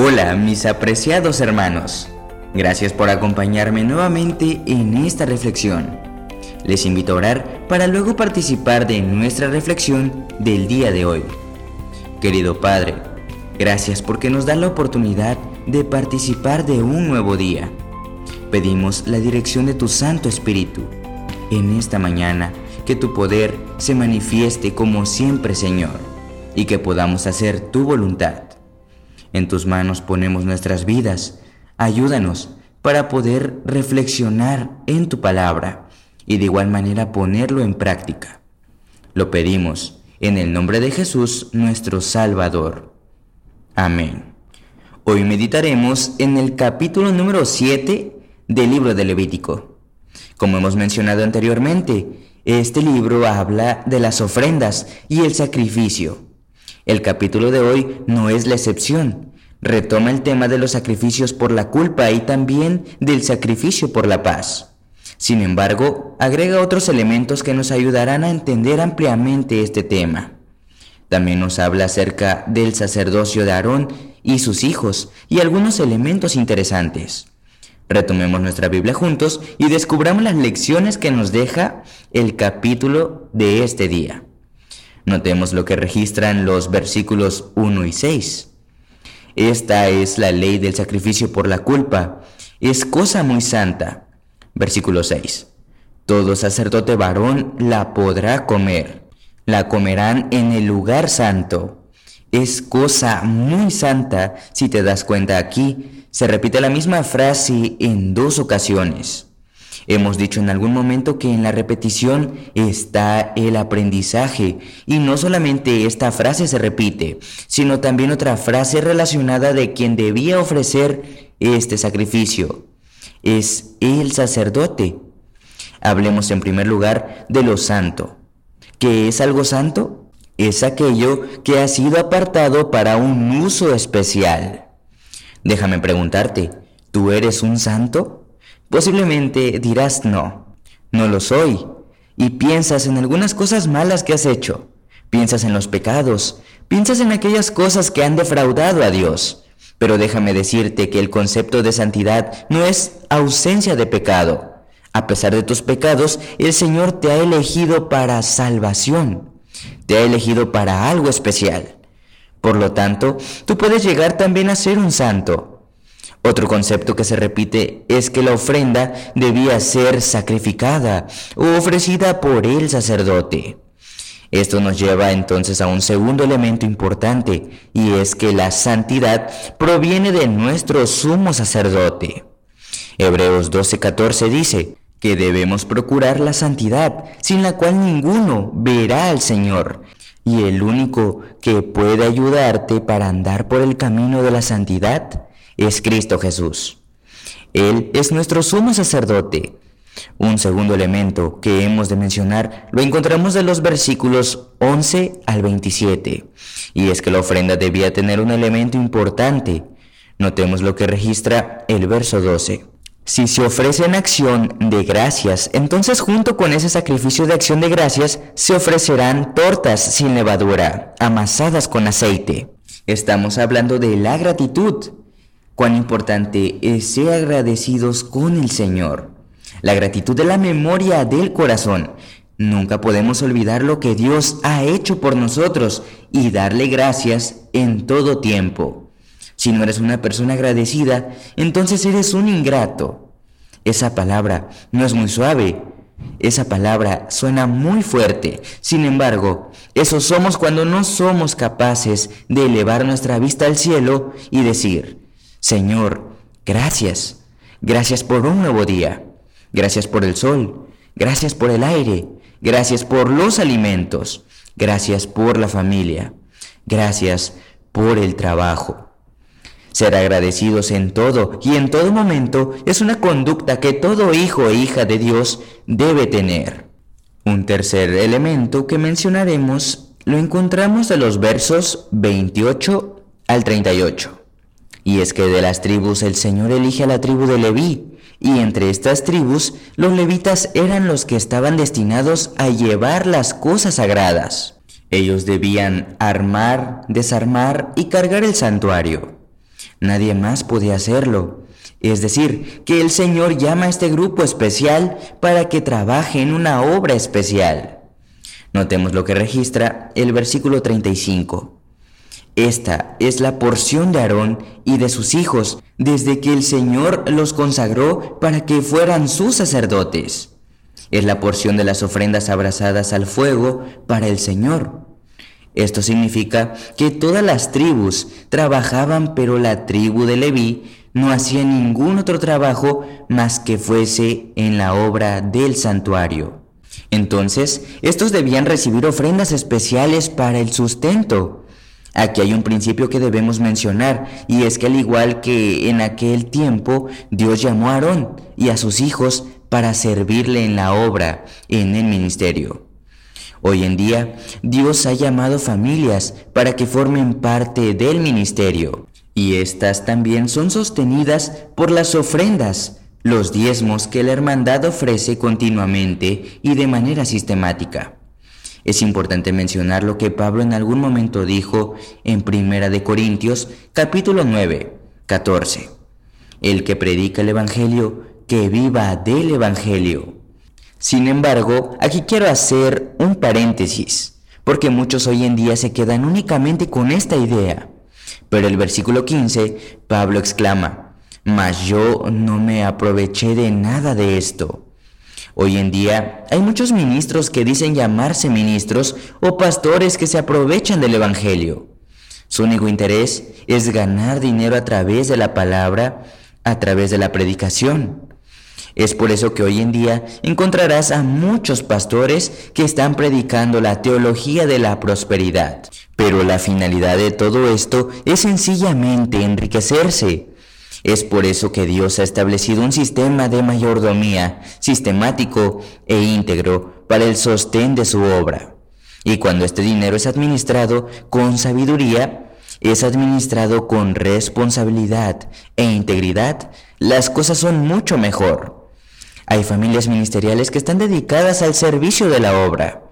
Hola mis apreciados hermanos, gracias por acompañarme nuevamente en esta reflexión. Les invito a orar para luego participar de nuestra reflexión del día de hoy. Querido Padre, gracias porque nos da la oportunidad de participar de un nuevo día. Pedimos la dirección de tu Santo Espíritu en esta mañana, que tu poder se manifieste como siempre Señor y que podamos hacer tu voluntad. En tus manos ponemos nuestras vidas. Ayúdanos para poder reflexionar en tu palabra y de igual manera ponerlo en práctica. Lo pedimos en el nombre de Jesús nuestro Salvador. Amén. Hoy meditaremos en el capítulo número 7 del libro de Levítico. Como hemos mencionado anteriormente, este libro habla de las ofrendas y el sacrificio. El capítulo de hoy no es la excepción. Retoma el tema de los sacrificios por la culpa y también del sacrificio por la paz. Sin embargo, agrega otros elementos que nos ayudarán a entender ampliamente este tema. También nos habla acerca del sacerdocio de Aarón y sus hijos y algunos elementos interesantes. Retomemos nuestra Biblia juntos y descubramos las lecciones que nos deja el capítulo de este día. Notemos lo que registran los versículos 1 y 6. Esta es la ley del sacrificio por la culpa. Es cosa muy santa. Versículo 6. Todo sacerdote varón la podrá comer. La comerán en el lugar santo. Es cosa muy santa si te das cuenta aquí. Se repite la misma frase en dos ocasiones. Hemos dicho en algún momento que en la repetición está el aprendizaje y no solamente esta frase se repite, sino también otra frase relacionada de quien debía ofrecer este sacrificio. Es el sacerdote. Hablemos en primer lugar de lo santo. ¿Qué es algo santo? Es aquello que ha sido apartado para un uso especial. Déjame preguntarte, ¿tú eres un santo? Posiblemente dirás no, no lo soy, y piensas en algunas cosas malas que has hecho, piensas en los pecados, piensas en aquellas cosas que han defraudado a Dios. Pero déjame decirte que el concepto de santidad no es ausencia de pecado. A pesar de tus pecados, el Señor te ha elegido para salvación, te ha elegido para algo especial. Por lo tanto, tú puedes llegar también a ser un santo, otro concepto que se repite es que la ofrenda debía ser sacrificada o ofrecida por el sacerdote. Esto nos lleva entonces a un segundo elemento importante, y es que la santidad proviene de nuestro sumo sacerdote. Hebreos 12:14 dice que debemos procurar la santidad, sin la cual ninguno verá al Señor. Y el único que puede ayudarte para andar por el camino de la santidad es Cristo Jesús. Él es nuestro sumo sacerdote. Un segundo elemento que hemos de mencionar lo encontramos en los versículos 11 al 27, y es que la ofrenda debía tener un elemento importante. Notemos lo que registra el verso 12. Si se ofrece en acción de gracias, entonces junto con ese sacrificio de acción de gracias se ofrecerán tortas sin levadura, amasadas con aceite. Estamos hablando de la gratitud, Cuán importante es ser agradecidos con el Señor. La gratitud de la memoria del corazón. Nunca podemos olvidar lo que Dios ha hecho por nosotros y darle gracias en todo tiempo. Si no eres una persona agradecida, entonces eres un ingrato. Esa palabra no es muy suave. Esa palabra suena muy fuerte. Sin embargo, eso somos cuando no somos capaces de elevar nuestra vista al cielo y decir, Señor, gracias. Gracias por un nuevo día. Gracias por el sol. Gracias por el aire. Gracias por los alimentos. Gracias por la familia. Gracias por el trabajo. Ser agradecidos en todo y en todo momento es una conducta que todo hijo e hija de Dios debe tener. Un tercer elemento que mencionaremos lo encontramos de los versos 28 al 38. Y es que de las tribus el Señor elige a la tribu de Leví, y entre estas tribus los levitas eran los que estaban destinados a llevar las cosas sagradas. Ellos debían armar, desarmar y cargar el santuario. Nadie más podía hacerlo. Es decir, que el Señor llama a este grupo especial para que trabaje en una obra especial. Notemos lo que registra el versículo 35. Esta es la porción de Aarón y de sus hijos desde que el Señor los consagró para que fueran sus sacerdotes. Es la porción de las ofrendas abrazadas al fuego para el Señor. Esto significa que todas las tribus trabajaban, pero la tribu de Leví no hacía ningún otro trabajo más que fuese en la obra del santuario. Entonces, estos debían recibir ofrendas especiales para el sustento. Aquí hay un principio que debemos mencionar, y es que al igual que en aquel tiempo, Dios llamó a Aarón y a sus hijos para servirle en la obra, en el ministerio. Hoy en día, Dios ha llamado familias para que formen parte del ministerio, y estas también son sostenidas por las ofrendas, los diezmos que la hermandad ofrece continuamente y de manera sistemática. Es importante mencionar lo que Pablo en algún momento dijo en Primera de Corintios, capítulo 9, 14. El que predica el Evangelio, que viva del Evangelio. Sin embargo, aquí quiero hacer un paréntesis, porque muchos hoy en día se quedan únicamente con esta idea. Pero el versículo 15, Pablo exclama, mas yo no me aproveché de nada de esto. Hoy en día hay muchos ministros que dicen llamarse ministros o pastores que se aprovechan del Evangelio. Su único interés es ganar dinero a través de la palabra, a través de la predicación. Es por eso que hoy en día encontrarás a muchos pastores que están predicando la teología de la prosperidad. Pero la finalidad de todo esto es sencillamente enriquecerse. Es por eso que Dios ha establecido un sistema de mayordomía sistemático e íntegro para el sostén de su obra. Y cuando este dinero es administrado con sabiduría, es administrado con responsabilidad e integridad, las cosas son mucho mejor. Hay familias ministeriales que están dedicadas al servicio de la obra.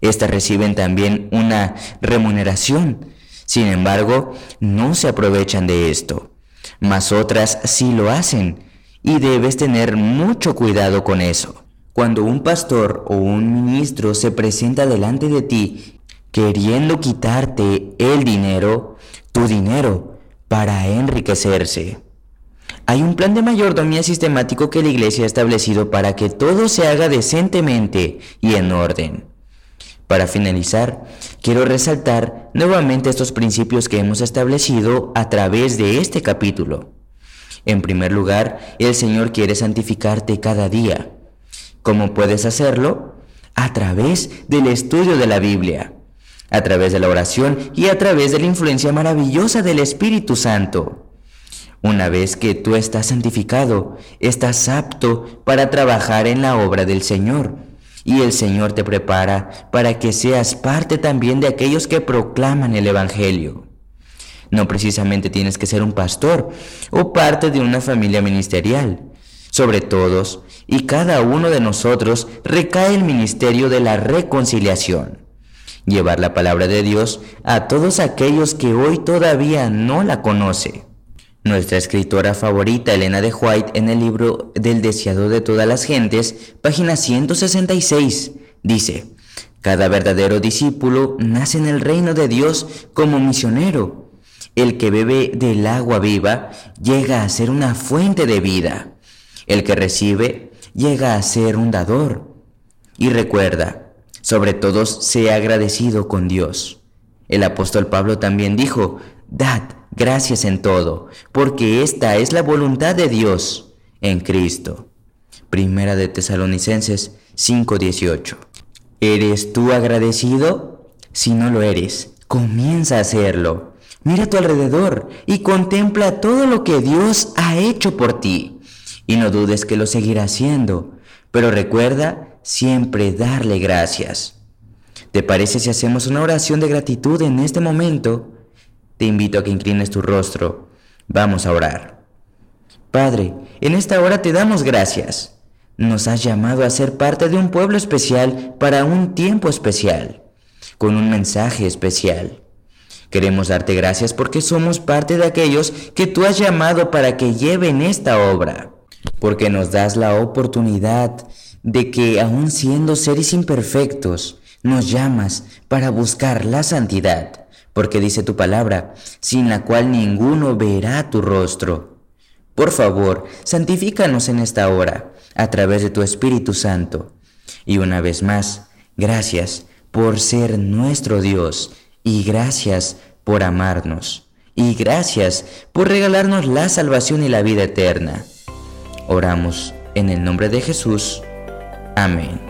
Estas reciben también una remuneración. Sin embargo, no se aprovechan de esto. Mas otras sí lo hacen y debes tener mucho cuidado con eso. Cuando un pastor o un ministro se presenta delante de ti queriendo quitarte el dinero, tu dinero, para enriquecerse. Hay un plan de mayordomía sistemático que la Iglesia ha establecido para que todo se haga decentemente y en orden. Para finalizar, quiero resaltar nuevamente estos principios que hemos establecido a través de este capítulo. En primer lugar, el Señor quiere santificarte cada día. ¿Cómo puedes hacerlo? A través del estudio de la Biblia, a través de la oración y a través de la influencia maravillosa del Espíritu Santo. Una vez que tú estás santificado, estás apto para trabajar en la obra del Señor. Y el Señor te prepara para que seas parte también de aquellos que proclaman el Evangelio. No precisamente tienes que ser un pastor o parte de una familia ministerial. Sobre todos y cada uno de nosotros recae el ministerio de la reconciliación. Llevar la palabra de Dios a todos aquellos que hoy todavía no la conocen. Nuestra escritora favorita, Elena de White, en el libro Del deseado de todas las gentes, página 166, dice, Cada verdadero discípulo nace en el reino de Dios como misionero. El que bebe del agua viva llega a ser una fuente de vida. El que recibe llega a ser un dador. Y recuerda, sobre todo, sea agradecido con Dios. El apóstol Pablo también dijo, Dad gracias en todo, porque esta es la voluntad de Dios en Cristo. Primera de Tesalonicenses 5:18. ¿Eres tú agradecido? Si no lo eres, comienza a hacerlo. Mira a tu alrededor y contempla todo lo que Dios ha hecho por ti. Y no dudes que lo seguirá haciendo, pero recuerda siempre darle gracias. ¿Te parece si hacemos una oración de gratitud en este momento? Te invito a que inclines tu rostro. Vamos a orar. Padre, en esta hora te damos gracias. Nos has llamado a ser parte de un pueblo especial para un tiempo especial, con un mensaje especial. Queremos darte gracias porque somos parte de aquellos que tú has llamado para que lleven esta obra, porque nos das la oportunidad de que aun siendo seres imperfectos, nos llamas para buscar la santidad, porque dice tu palabra, sin la cual ninguno verá tu rostro. Por favor, santifícanos en esta hora, a través de tu Espíritu Santo. Y una vez más, gracias por ser nuestro Dios y gracias por amarnos y gracias por regalarnos la salvación y la vida eterna. Oramos en el nombre de Jesús. Amén.